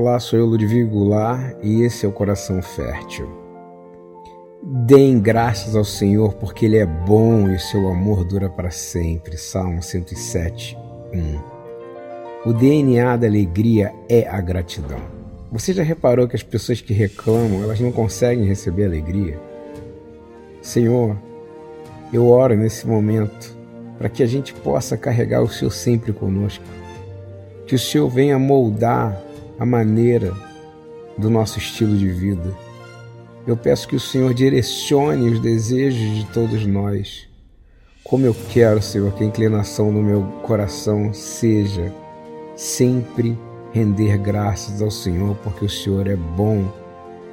Olá, sou eu, Ludwig Goulart, e esse é o Coração Fértil. Deem graças ao Senhor, porque Ele é bom e o seu amor dura para sempre. Salmo 107, 1. O DNA da alegria é a gratidão. Você já reparou que as pessoas que reclamam, elas não conseguem receber alegria? Senhor, eu oro nesse momento para que a gente possa carregar o Senhor sempre conosco. Que o Senhor venha moldar a maneira do nosso estilo de vida. Eu peço que o Senhor direcione os desejos de todos nós. Como eu quero, Senhor, que a inclinação do meu coração seja sempre render graças ao Senhor, porque o Senhor é bom.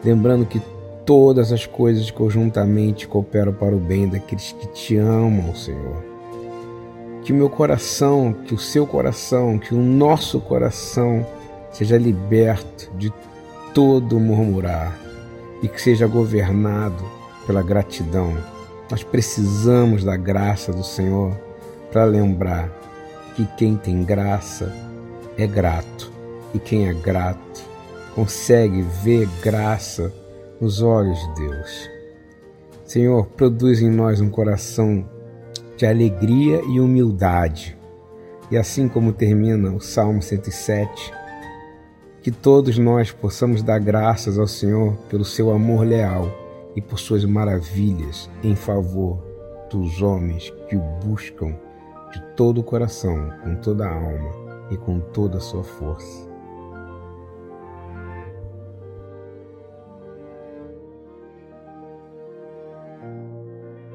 Lembrando que todas as coisas conjuntamente cooperam para o bem daqueles que te amam, Senhor. Que o meu coração, que o seu coração, que o nosso coração seja liberto de todo murmurar e que seja governado pela gratidão. Nós precisamos da graça do Senhor para lembrar que quem tem graça é grato e quem é grato consegue ver graça nos olhos de Deus. Senhor, produz em nós um coração de alegria e humildade. E assim como termina o Salmo 107, que todos nós possamos dar graças ao Senhor pelo seu amor leal e por suas maravilhas em favor dos homens que o buscam de todo o coração, com toda a alma e com toda a sua força.